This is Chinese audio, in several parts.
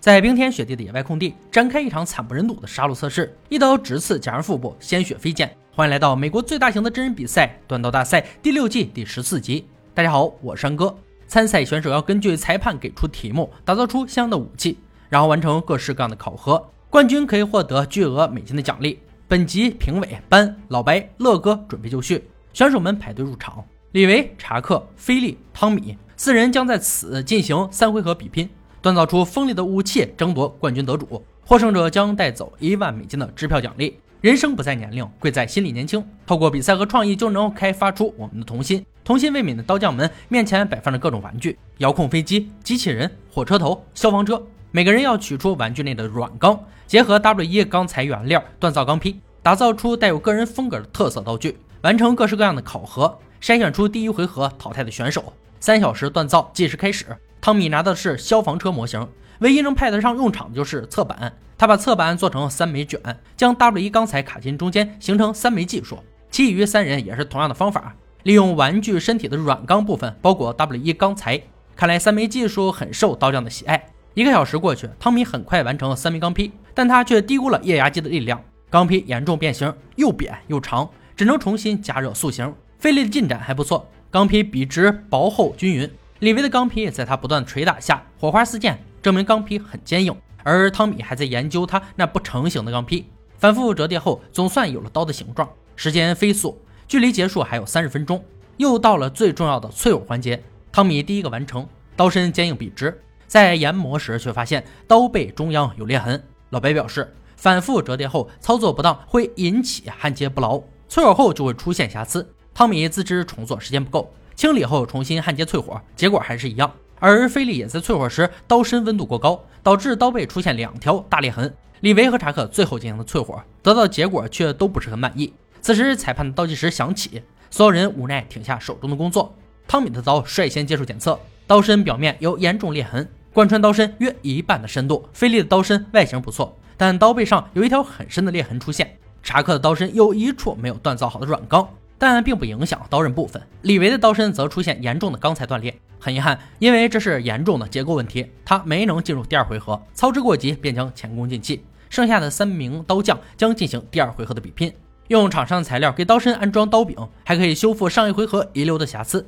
在冰天雪地的野外空地展开一场惨不忍睹的杀戮测试，一刀直刺假人腹部，鲜血飞溅。欢迎来到美国最大型的真人比赛——断刀大赛第六季第十四集。大家好，我是山哥。参赛选手要根据裁判给出题目，打造出相应的武器，然后完成各式各样的考核。冠军可以获得巨额美金的奖励。本集评委班、老白、乐哥准备就绪，选手们排队入场。李维、查克、菲利、汤米四人将在此进行三回合比拼。锻造出锋利的武器，争夺冠军得主。获胜者将带走一万美金的支票奖励。人生不在年龄，贵在心理年轻。透过比赛和创意，就能开发出我们的童心。童心未泯的刀匠们面前摆放着各种玩具：遥控飞机、机器人、火车头、消防车。每个人要取出玩具内的软钢，结合 W1 钢材原料锻造钢坯，打造出带有个人风格的特色道具。完成各式各样的考核，筛选出第一回合淘汰的选手。三小时锻造计时开始。汤米拿的是消防车模型，唯一能派得上用场的就是侧板。他把侧板做成三枚卷，将 W1 钢材卡进中间，形成三枚技术。其余三人也是同样的方法，利用玩具身体的软钢部分包裹 W1 钢材。看来三枚技术很受刀匠的喜爱。一个小时过去，汤米很快完成了三枚钢坯，但他却低估了液压机的力量，钢坯严重变形，又扁又长，只能重新加热塑形。费力的进展还不错，钢坯笔直、薄厚、均匀。李维的钢坯在他不断捶打下，火花四溅，证明钢坯很坚硬。而汤米还在研究他那不成形的钢坯，反复折叠后，总算有了刀的形状。时间飞速，距离结束还有三十分钟，又到了最重要的淬火环节。汤米第一个完成，刀身坚硬笔直，在研磨时却发现刀背中央有裂痕。老白表示，反复折叠后操作不当会引起焊接不牢，淬火后就会出现瑕疵。汤米自知重做时间不够。清理后重新焊接淬火，结果还是一样。而菲利也在淬火时刀身温度过高，导致刀背出现两条大裂痕。李维和查克最后进行了淬火，得到的结果却都不是很满意。此时裁判的倒计时响起，所有人无奈停下手中的工作。汤米的刀率先接受检测，刀身表面有严重裂痕，贯穿刀身约一半的深度。菲利的刀身外形不错，但刀背上有一条很深的裂痕出现。查克的刀身有一处没有锻造好的软钢。但并不影响刀刃部分。李维的刀身则出现严重的钢材断裂，很遗憾，因为这是严重的结构问题，他没能进入第二回合。操之过急，便将前功尽弃。剩下的三名刀匠将进行第二回合的比拼，用厂商材料给刀身安装刀柄，还可以修复上一回合遗留的瑕疵。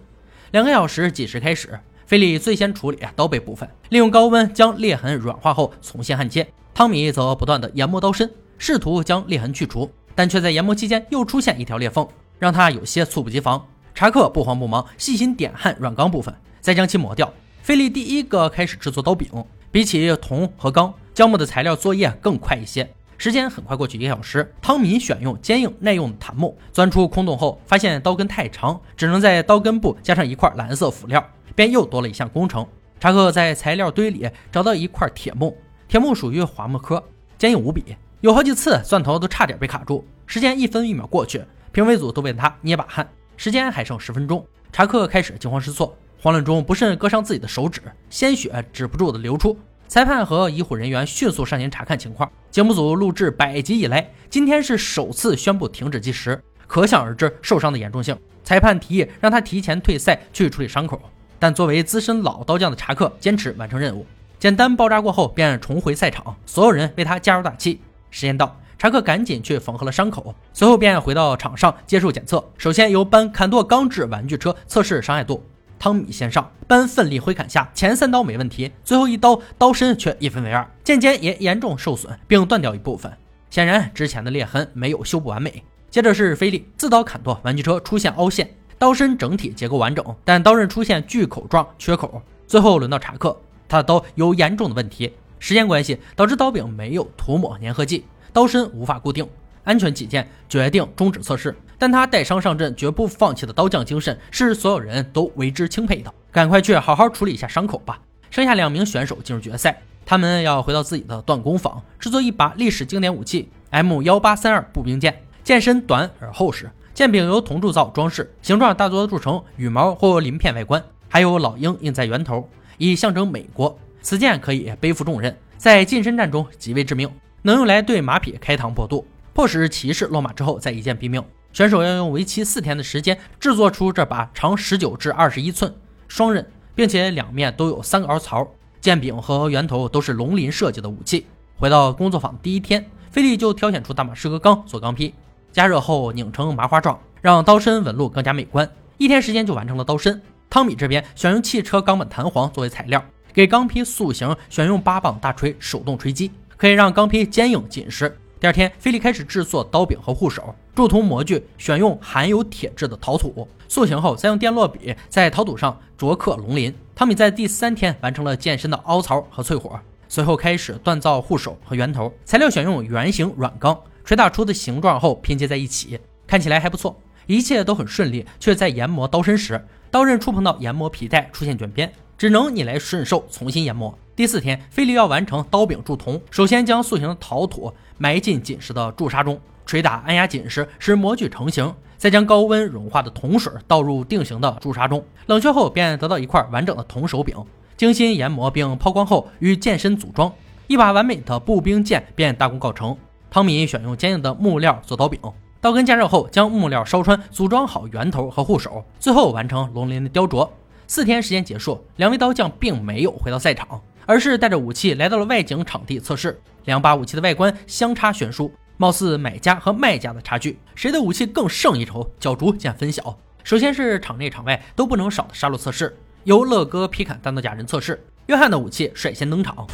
两个小时计时开始，菲利最先处理刀背部分，利用高温将裂痕软化后重新焊接。汤米则不断的研磨刀身，试图将裂痕去除，但却在研磨期间又出现一条裂缝。让他有些猝不及防。查克不慌不忙，细心点焊软钢部分，再将其磨掉。菲利第一个开始制作刀柄，比起铜和钢，胶木的材料作业更快一些。时间很快过去一个小时，汤米选用坚硬耐用的檀木，钻出空洞后，发现刀根太长，只能在刀根部加上一块蓝色辅料，便又多了一项工程。查克在材料堆里找到一块铁木，铁木属于桦木科，坚硬无比，有好几次钻头都差点被卡住。时间一分一秒过去。评委组都为他捏把汗，时间还剩十分钟，查克开始惊慌失措，慌乱中不慎割伤自己的手指，鲜血止不住的流出。裁判和医护人员迅速上前查看情况。节目组录制百集以来，今天是首次宣布停止计时，可想而知受伤的严重性。裁判提议让他提前退赛去处理伤口，但作为资深老刀匠的查克坚持完成任务。简单包扎过后，便重回赛场，所有人为他加油打气。时间到。查克赶紧去缝合了伤口，随后便回到场上接受检测。首先由班砍剁钢制玩具车测试伤害度，汤米先上，班奋力挥砍下前三刀没问题，最后一刀刀身却一分为二，剑尖也严重受损，并断掉一部分，显然之前的裂痕没有修补完美。接着是菲利自刀砍剁玩具车，出现凹陷，刀身整体结构完整，但刀刃出现锯口状缺口。最后轮到查克，他的刀有严重的问题，时间关系导致刀柄没有涂抹粘合剂。刀身无法固定，安全起见，决定终止测试。但他带伤上阵，绝不放弃的刀匠精神，是所有人都为之钦佩的。赶快去好好处理一下伤口吧。剩下两名选手进入决赛，他们要回到自己的锻工坊，制作一把历史经典武器 M 幺八三二步兵剑。剑身短而厚实，剑柄由铜铸造装饰，形状大多铸成羽毛或鳞片外观，还有老鹰印在圆头，以象征美国。此剑可以背负重任，在近身战中极为致命。能用来对马匹开膛破肚，迫使骑士落马之后再一剑毙命。选手要用为期四天的时间制作出这把长十九至二十一寸、双刃，并且两面都有三个凹槽，剑柄和圆头都是龙鳞设计的武器。回到工作坊第一天，菲利就挑选出大马士革钢做钢坯，加热后拧成麻花状，让刀身纹路更加美观。一天时间就完成了刀身。汤米这边选用汽车钢板弹簧作为材料，给钢坯塑形，选用八磅大锤手动锤击，可以让钢坯坚硬紧实。第二天，菲利开始制作刀柄和护手，铸铜模具选用含有铁质的陶土，塑形后再用电烙笔在陶土上琢刻龙鳞。汤米在第三天完成了剑身的凹槽和淬火，随后开始锻造护手和圆头，材料选用圆形软钢，锤打出的形状后拼接在一起，看起来还不错。一切都很顺利，却在研磨刀身时，刀刃触碰到研磨皮带出现卷边，只能逆来顺受重新研磨。第四天，菲利要完成刀柄铸铜，首先将塑形的陶土埋进紧实的铸砂中，捶打按压紧实，使模具成型，再将高温融化的铜水倒入定型的铸砂中，冷却后便得到一块完整的铜手柄。精心研磨并抛光后，与剑身组装，一把完美的步兵剑便大功告成。汤米选用坚硬的木料做刀柄，刀根加热后将木料烧穿，组装好圆头和护手，最后完成龙鳞的雕琢。四天时间结束，两位刀匠并没有回到赛场。而是带着武器来到了外景场地测试，两把武器的外观相差悬殊，貌似买家和卖家的差距，谁的武器更胜一筹？角逐见分晓。首先是场内场外都不能少的杀戮测试，由乐哥劈砍单刀假人测试，约翰的武器率先登场。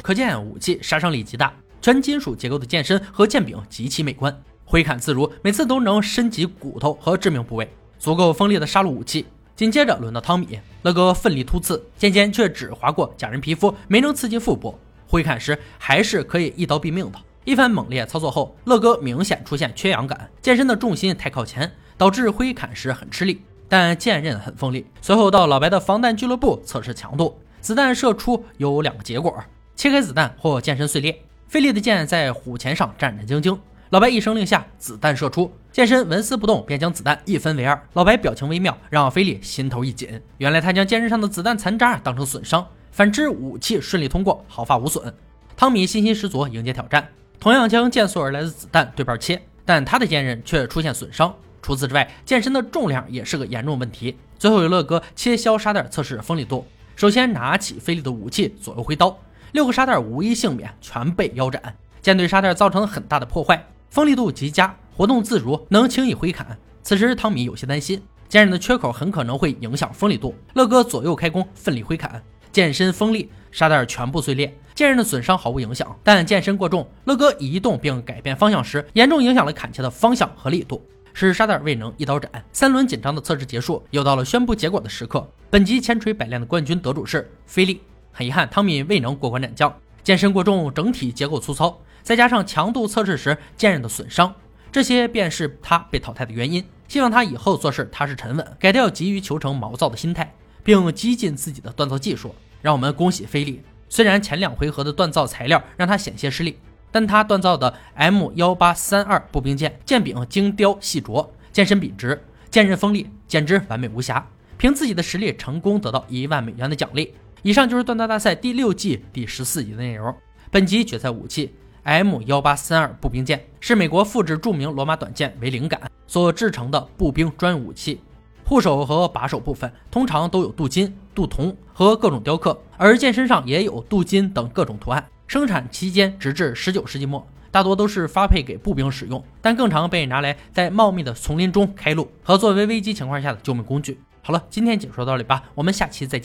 可见武器杀伤力极大，全金属结构的剑身和剑柄极其美观，挥砍自如，每次都能深及骨头和致命部位。足够锋利的杀戮武器。紧接着轮到汤米，乐哥奋力突刺，剑尖却只划过假人皮肤，没能刺进腹部。挥砍时还是可以一刀毙命的。一番猛烈操作后，乐哥明显出现缺氧感，剑身的重心太靠前，导致挥砍时很吃力，但剑刃很锋利。随后到老白的防弹俱乐部测试强度，子弹射出有两个结果：切开子弹或剑身碎裂。费力的剑在虎钳上战战兢兢。老白一声令下，子弹射出，剑身纹丝不动，便将子弹一分为二。老白表情微妙，让菲利心头一紧。原来他将剑身上的子弹残渣当成损伤，反之武器顺利通过，毫发无损。汤米信心十足迎接挑战，同样将剑速而来的子弹对半切，但他的剑刃却出现损伤。除此之外，剑身的重量也是个严重问题。最后，由乐哥切削沙袋测试锋利度，首先拿起菲利的武器左右挥刀，六个沙袋无一幸免，全被腰斩。剑对沙袋造成了很大的破坏。锋利度极佳，活动自如，能轻易挥砍。此时汤米有些担心，剑刃的缺口很可能会影响锋利度。乐哥左右开弓，奋力挥砍，剑身锋利，沙袋全部碎裂，剑刃的损伤毫无影响。但剑身过重，乐哥移动并改变方向时，严重影响了砍切的方向和力度，使沙袋未能一刀斩。三轮紧张的测试结束，又到了宣布结果的时刻。本集千锤百炼的冠军得主是菲利。很遗憾，汤米未能过关斩将，剑身过重，整体结构粗糙。再加上强度测试时剑刃的损伤，这些便是他被淘汰的原因。希望他以后做事踏实沉稳，改掉急于求成、毛躁的心态，并激进自己的锻造技术。让我们恭喜菲利，虽然前两回合的锻造材料让他险些失利，但他锻造的 M 幺八三二步兵剑，剑柄精雕细琢，剑身笔直，剑刃锋利，简直完美无瑕。凭自己的实力，成功得到一万美元的奖励。以上就是锻造大赛第六季第十四集的内容。本集决赛武器。M 幺八三二步兵剑是美国复制著名罗马短剑为灵感所制成的步兵专用武器，护手和把手部分通常都有镀金、镀铜和各种雕刻，而剑身上也有镀金等各种图案。生产期间直至十九世纪末，大多都是发配给步兵使用，但更常被拿来在茂密的丛林中开路和作为危机情况下的救命工具。好了，今天解说到这里吧，我们下期再见。